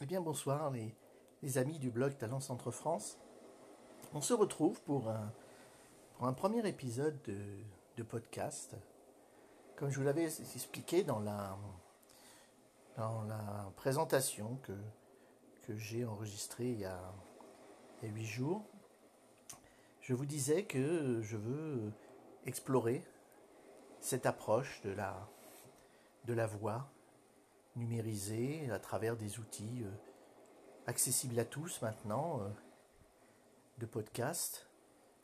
Eh bien bonsoir les, amis du blog Talent Centre France. On se retrouve pour un, premier épisode de, podcast. Comme je vous l'avais expliqué dans la, présentation que, que j'ai enregistrée il y a huit jours, je vous disais que je veux explorer cette approche de la, de la voix numérisée à travers des outils euh, accessibles à tous maintenant euh, de podcast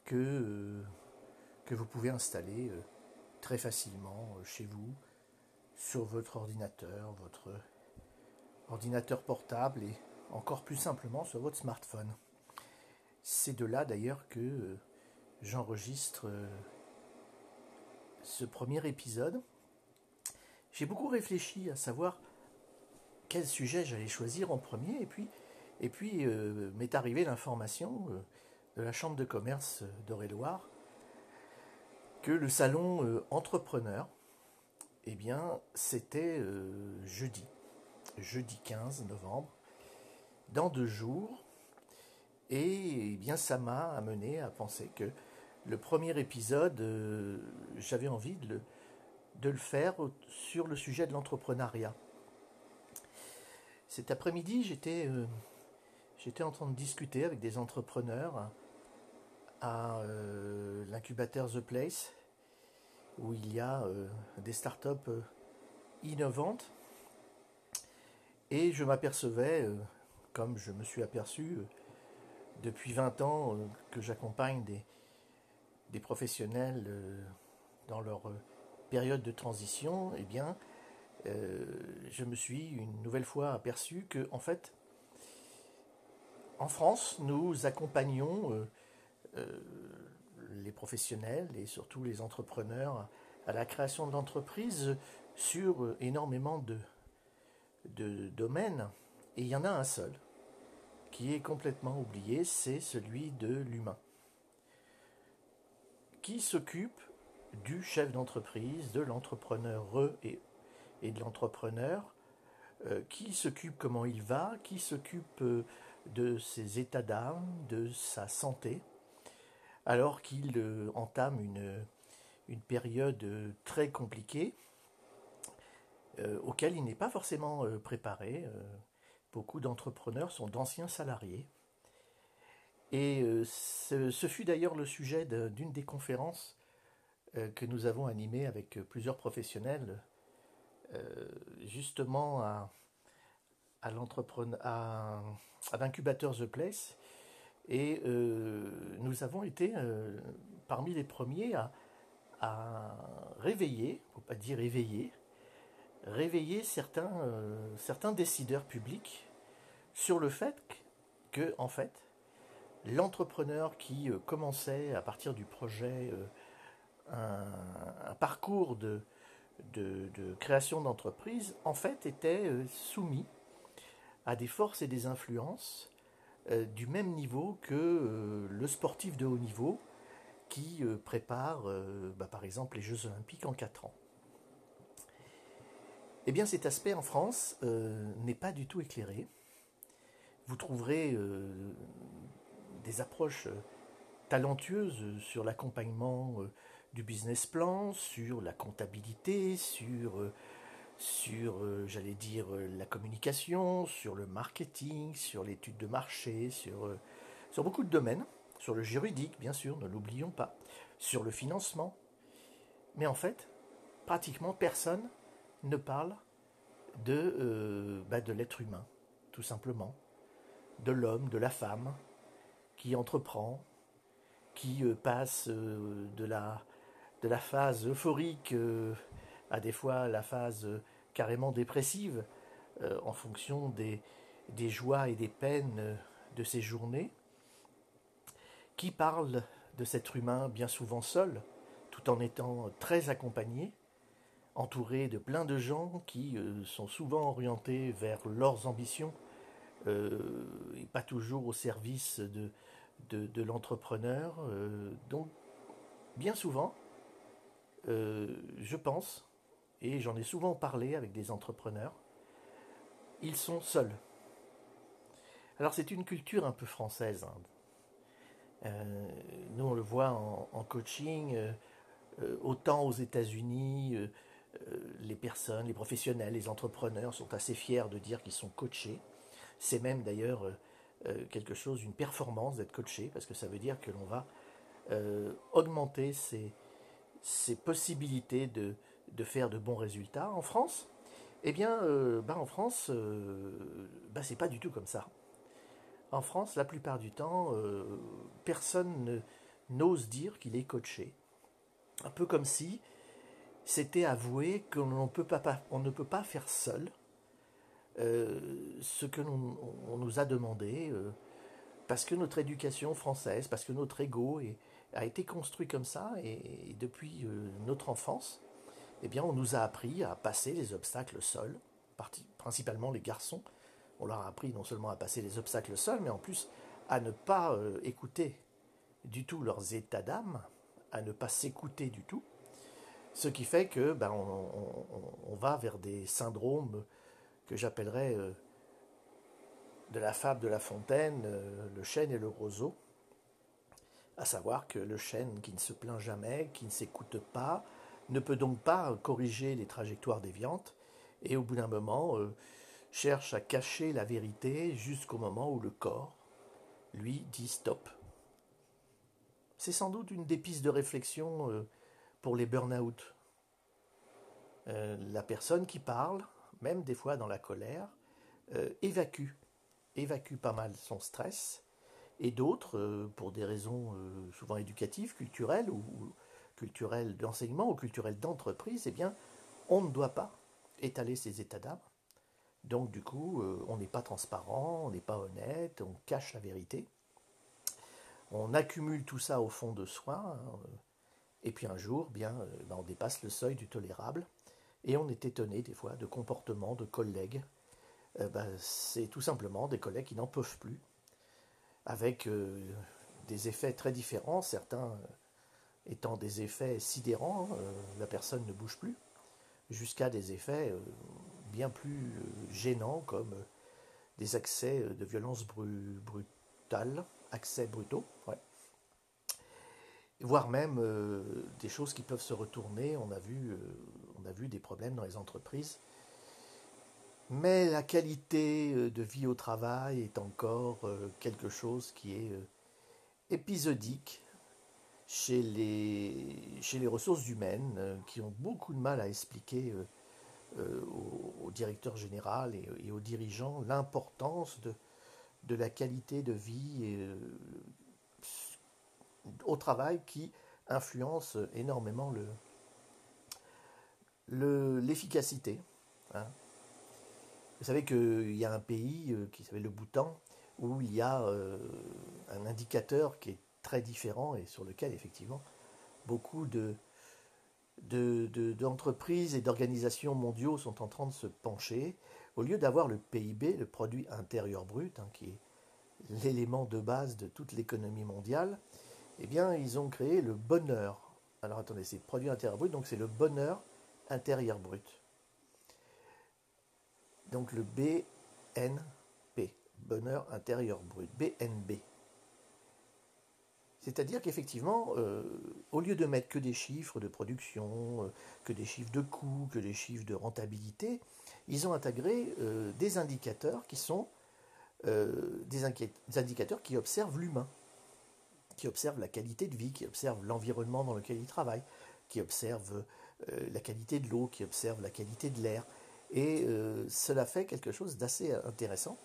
que, euh, que vous pouvez installer très facilement chez vous sur votre ordinateur, votre ordinateur portable et encore plus simplement sur votre smartphone. C'est de là d'ailleurs que j'enregistre ce premier épisode. J'ai beaucoup réfléchi à savoir quel sujet j'allais choisir en premier, et puis, euh, m'est arrivée l'information euh, de la Chambre de commerce d'Eure-et-Loire que le salon euh, entrepreneur, eh bien, c'était jeudi, jeudi 15 novembre, dans deux jours, et eh bien, ça m'a amené à penser que le premier épisode, j'avais envie de le faire sur le sujet de l'entrepreneuriat. Cet après-midi, j'étais euh, j'étais en train de discuter avec des entrepreneurs à euh, l'incubateur The Place, où il y a euh, des startups innovantes. Et je m'apercevais, comme je me suis aperçu depuis 20 ans que j'accompagne des, des professionnels dans leur période de transition, eh bien, euh, je me suis une nouvelle fois aperçu que, en fait, en France, nous accompagnons euh, euh, les professionnels et surtout les entrepreneurs à la création d'entreprises sur énormément de, de domaines. Et il y en a un seul qui est complètement oublié, c'est celui de l'humain. Qui s'occupe du chef d'entreprise, de l'entrepreneur et et de l'entrepreneur, euh, qui s'occupe comment il va, qui s'occupe euh, de ses états d'âme, de sa santé, alors qu'il euh, entame une, une période très compliquée auquel il n'est pas forcément préparé. beaucoup d'entrepreneurs sont d'anciens salariés. Et ce, fut d'ailleurs le sujet d'une des conférences que nous avons animées avec plusieurs professionnels justement à, à l'incubateur The Place. Et euh, nous avons été euh, parmi les premiers à, réveiller, faut pas dire éveiller, réveiller certains, certains décideurs publics sur le fait que, en fait, l'entrepreneur qui commençait à partir du projet un parcours de, de, création d'entreprise, en fait, était euh, soumis à des forces et des influences euh, du même niveau que euh, le sportif de haut niveau qui prépare, bah, par exemple, les Jeux olympiques en 4 ans. Eh bien, cet aspect en France n'est pas du tout éclairé. Vous trouverez des approches talentueuses sur l'accompagnement du business plan, sur la comptabilité, sur, euh, sur euh, j'allais dire, euh, la communication, sur le marketing, sur l'étude de marché, sur, sur beaucoup de domaines, sur le juridique, bien sûr, ne l'oublions pas, sur le financement. Mais en fait, pratiquement personne ne parle de, bah, de l'être humain, tout simplement, de l'homme, de la femme, qui entreprend, qui passe de la de la phase euphorique euh, à des fois la phase euh, carrément dépressive euh, en fonction des, joies et des peines de ces journées, qui parle de cet humain bien souvent seul, tout en étant très accompagné, entouré de plein de gens qui sont souvent orientés vers leurs ambitions et pas toujours au service de l'entrepreneur. donc, bien souvent, euh, je pense, et j'en ai souvent parlé avec des entrepreneurs, ils sont seuls. Alors c'est une culture un peu française. Hein. Euh, nous on le voit en, coaching, euh, autant aux États-Unis, les personnes, les professionnels, les entrepreneurs sont assez fiers de dire qu'ils sont coachés. C'est même d'ailleurs quelque chose, une performance d'être coaché, parce que ça veut dire que l'on va augmenter ses, ses possibilités de, de, faire de bons résultats. En France, eh bien, bah en France, bah c'est pas du tout comme ça. En France, la plupart du temps, euh, personne n'ose dire qu'il est coaché. Un peu comme si c'était avoué qu'on ne peut pas faire seul euh, ce que l'on nous a demandé, euh, parce que notre éducation française, parce que notre ego a été construit comme ça, et, depuis notre enfance, eh bien, on nous a appris à passer les obstacles seuls, principalement les garçons, on leur a appris non seulement à passer les obstacles seuls, mais en plus à ne pas euh, écouter du tout leurs états d'âme, à ne pas s'écouter du tout, ce qui fait que ben, on, va vers des syndromes que j'appellerais euh, de la fable de La Fontaine, euh, le chêne et le roseau, à savoir que le chêne qui ne se plaint jamais, qui ne s'écoute pas, ne peut donc pas corriger les trajectoires déviantes, et au bout d'un moment, cherche à cacher la vérité jusqu'au moment où le corps, lui, dit stop. C'est sans doute une des pistes de réflexion euh, pour les burn-out. Euh, la personne qui parle, même des fois dans la colère, euh, évacue, évacue pas mal son stress, et d'autres, pour des raisons souvent éducatives, culturelles ou, culturelles d'enseignement ou culturelles d'entreprise, eh bien, on ne doit pas étaler ses états d'âme donc du coup, euh, on n'est pas transparent, on n'est pas honnête, on cache la vérité. On accumule tout ça au fond de soi, euh, et puis un jour, bien, euh, ben, on dépasse le seuil du tolérable, et on est étonné des fois de comportements de collègues. Ben, c'est tout simplement des collègues qui n'en peuvent plus, avec des effets très différents, certains étant des effets sidérants, hein, la personne ne bouge plus, jusqu'à des effets bien plus euh, gênants comme euh, des accès euh, de violence brutale, accès brutaux, voire même des choses qui peuvent se retourner. On a, vu, on a vu des problèmes dans les entreprises. Mais la qualité de vie au travail est encore quelque chose qui est épisodique chez les, chez les ressources humaines, qui ont beaucoup de mal à expliquer euh, au, directeur général et, aux dirigeants l'importance de, de la qualité de vie euh, au travail qui influence énormément le, l'efficacité. Hein. Vous savez qu'il y a un pays euh, qui s'appelle le Bhoutan où il y a un indicateur qui est très différent et sur lequel effectivement beaucoup de, d'entreprises et d'organisations mondiaux sont en train de se pencher. Au lieu d'avoir le PIB, le produit intérieur brut, hein, qui est l'élément de base de toute l'économie mondiale, eh bien, ils ont créé le bonheur. Alors attendez, c'est produit intérieur brut, donc c'est le bonheur intérieur brut. Donc le BNP, bonheur intérieur brut, BNB. C'est-à-dire qu'effectivement, euh, au lieu de mettre que des chiffres de production, euh, que des chiffres de coûts, que des chiffres de rentabilité, ils ont intégré euh, des indicateurs qui sont des, indicateurs qui observent l'humain, qui observent la qualité de vie, qui observent l'environnement dans lequel il travaille, qui observent la qualité de l'eau, qui observent la qualité de l'air. Et cela fait quelque chose d'assez intéressant.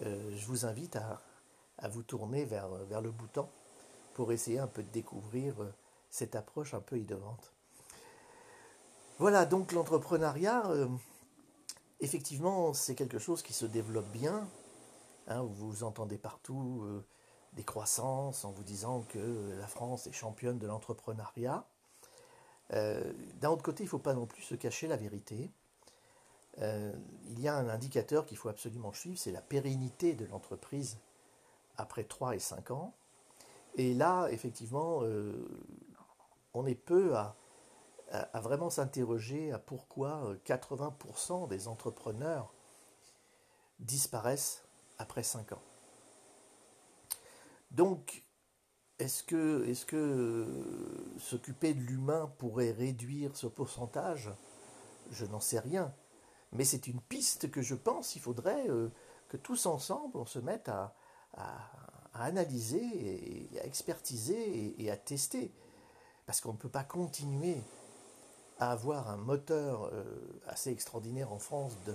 je vous invite à, vous tourner vers, le bouton pour essayer un peu de découvrir euh, cette approche un peu innovante. Voilà, donc l'entrepreneuriat, euh, effectivement, c'est quelque chose qui se développe bien. Hein, vous entendez partout euh, des croissances en vous disant que la France est championne de l'entrepreneuriat. D'un autre côté, il ne faut pas non plus se cacher la vérité. Il y a un indicateur qu'il faut absolument suivre, c'est la pérennité de l'entreprise après 3 et 5 ans. Et là, effectivement, euh, on est peu à, vraiment s'interroger à pourquoi 80% euh, des entrepreneurs disparaissent après 5 ans. Donc, est-ce que, est que s'occuper de l'humain pourrait réduire ce pourcentage? Je n'en sais rien. Mais c'est une piste que je pense, il faudrait que tous ensemble, on se mette à, analyser, et à expertiser et, à tester. Parce qu'on ne peut pas continuer à avoir un moteur euh, assez extraordinaire en France de,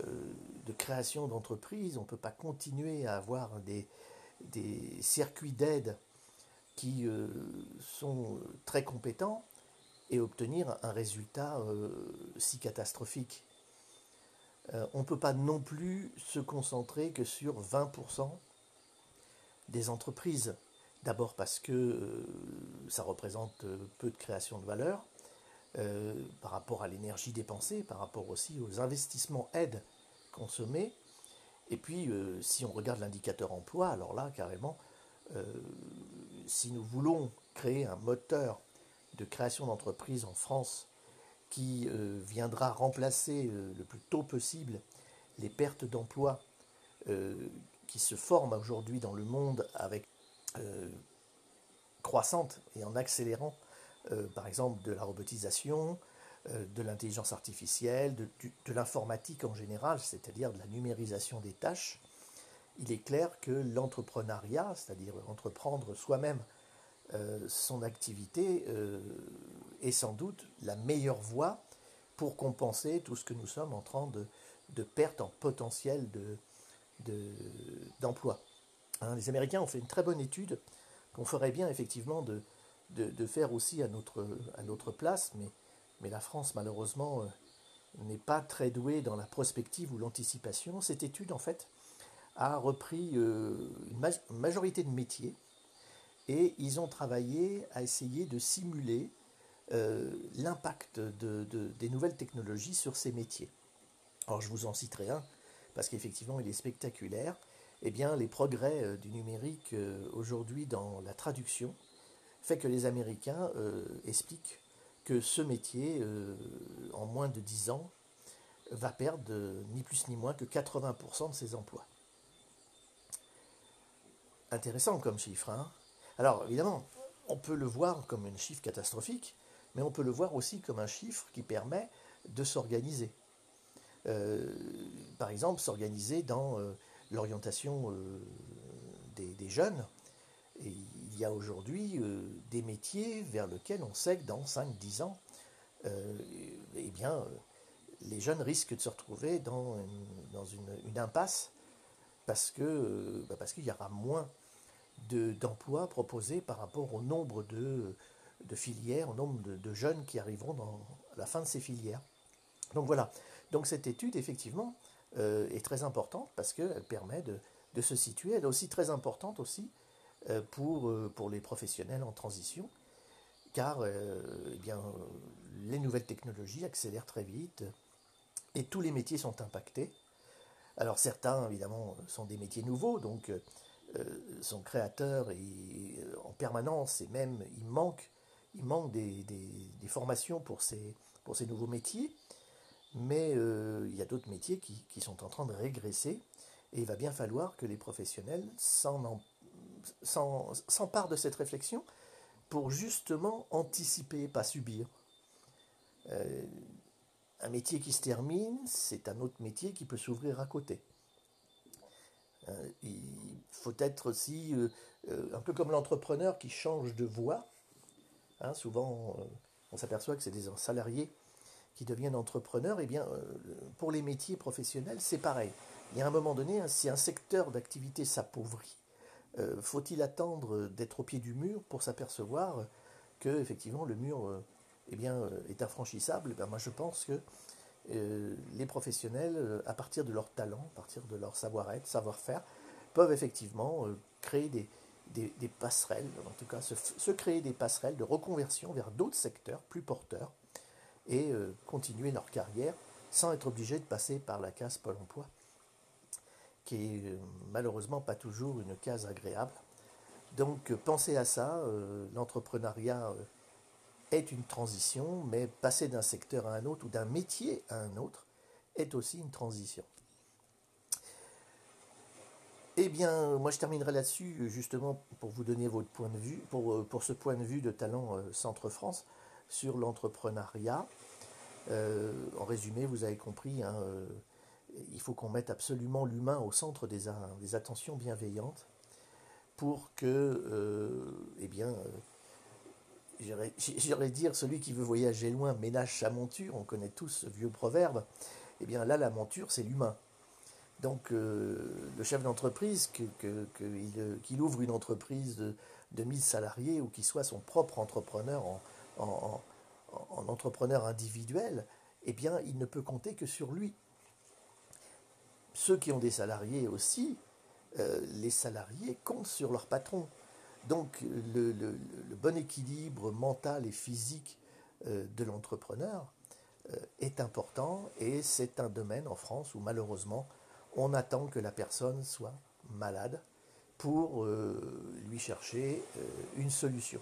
euh, création d'entreprises. On ne peut pas continuer à avoir des, circuits d'aide qui euh, sont très compétents et obtenir un résultat si catastrophique. Euh, on ne peut pas non plus se concentrer que sur 20% des entreprises. D'abord parce que euh, ça représente euh, peu de création de valeur par rapport à l'énergie dépensée, par rapport aussi aux investissements aides consommés. Et puis, si on regarde l'indicateur emploi, alors là, carrément, si nous voulons créer un moteur de création d'entreprises en France qui euh, viendra remplacer euh, le plus tôt possible les pertes d'emplois euh, qui se forment aujourd'hui dans le monde avec croissante et en accélérant par exemple de la robotisation, de l'intelligence artificielle, de, de l'informatique en général, c'est-à-dire de la numérisation des tâches, il est clair que l'entrepreneuriat, c'est-à-dire entreprendre soi-même son activité, est sans doute la meilleure voie pour compenser tout ce que nous sommes en train de, de perte en potentiel d'emploi. De, hein, les Américains ont fait une très bonne étude qu'on ferait bien effectivement de, de, faire aussi à notre, à notre place, mais, mais la France malheureusement euh, n'est pas très douée dans la prospective ou l'anticipation. Cette étude en fait a repris euh, une majorité de métiers et ils ont travaillé à essayer de simuler euh, l'impact de, des nouvelles technologies sur ces métiers. Alors je vous en citerai un, parce qu'effectivement il est spectaculaire. Eh bien, les progrès euh, du numérique euh, aujourd'hui dans la traduction fait que les Américains expliquent que ce métier, en moins de 10 ans, va perdre ni plus ni moins que 80% de ses emplois. Intéressant comme chiffre. Hein Alors évidemment, on peut le voir comme un chiffre catastrophique, mais on peut le voir aussi comme un chiffre qui permet de s'organiser. Euh, par exemple, s'organiser dans euh, l'orientation euh, des, jeunes. Il y a aujourd'hui des métiers vers lesquels on sait que dans 5-10 ans, eh bien, les jeunes risquent de se retrouver dans une, impasse parce que bah, parce qu'il y aura moins d'emplois proposés par rapport au nombre de de filières, au nombre de, jeunes qui arriveront dans la fin de ces filières. Donc voilà. Donc cette étude, effectivement, euh, est très importante parce qu'elle permet de, se situer. Elle est aussi très importante aussi euh, pour, euh, pour les professionnels en transition, car eh bien, les nouvelles technologies accélèrent très vite et tous les métiers sont impactés. Alors certains, évidemment, sont des métiers nouveaux, donc sont créateurs et, en permanence, et même il manque il manque des, formations pour ces, pour nouveaux métiers, mais euh, il y a d'autres métiers qui, sont en train de régresser, et il va bien falloir que les professionnels s'emparent de cette réflexion pour justement anticiper, pas subir. Euh, un métier qui se termine, c'est un autre métier qui peut s'ouvrir à côté. Euh, il faut être aussi un peu comme l'entrepreneur qui change de voie Hein, souvent, euh, on s'aperçoit que c'est des salariés qui deviennent entrepreneurs. Et eh bien, euh, pour les métiers professionnels, c'est pareil. Il y a un moment donné, hein, si un secteur d'activité s'appauvrit, euh, faut-il attendre d'être au pied du mur pour s'apercevoir que effectivement le mur eh bien, est infranchissable? Ben, Moi, je pense que les professionnels, à partir de leur talent, à partir de leur savoir-être, savoir-faire, peuvent effectivement créer des, passerelles, en tout cas se, créer des passerelles de reconversion vers d'autres secteurs plus porteurs et euh, continuer leur carrière sans être obligé de passer par la case Pôle emploi, qui est euh, malheureusement pas toujours une case agréable. Donc euh, pensez à ça, l'entrepreneuriat une transition, mais passer d'un secteur à un autre ou d'un métier à un autre est aussi une transition. Eh bien, moi je terminerai là-dessus, justement, pour vous donner votre point de vue, pour, pour ce point de vue de Talent Centre-France sur l'entrepreneuriat. en résumé, vous avez compris, hein, il faut qu'on mette absolument l'humain au centre des, des, attentions bienveillantes pour que, eh bien, J'aurais dire, celui qui veut voyager loin ménage sa monture, on connaît tous ce vieux proverbe. Eh bien là, la monture, c'est l'humain. Donc euh, le chef d'entreprise, qu'il que, ouvre une entreprise de, de 1000 salariés ou qu'il soit son propre entrepreneur en, entrepreneur individuel, eh bien il ne peut compter que sur lui. Ceux qui ont des salariés aussi, euh, les salariés comptent sur leur patron. Donc le, bon équilibre mental et physique euh, de l'entrepreneur euh, est important et c'est un domaine en France où malheureusement on attend que la personne soit malade pour euh, lui chercher une solution.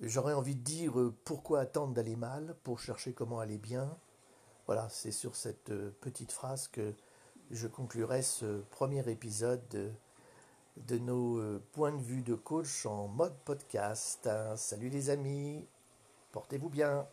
J'aurais envie de dire pourquoi attendre d'aller mal pour chercher comment aller bien? Voilà, c'est sur cette petite phrase que je conclurai ce premier épisode de nos euh, points de vue de coach en mode podcast. Salut les amis, portez-vous bien.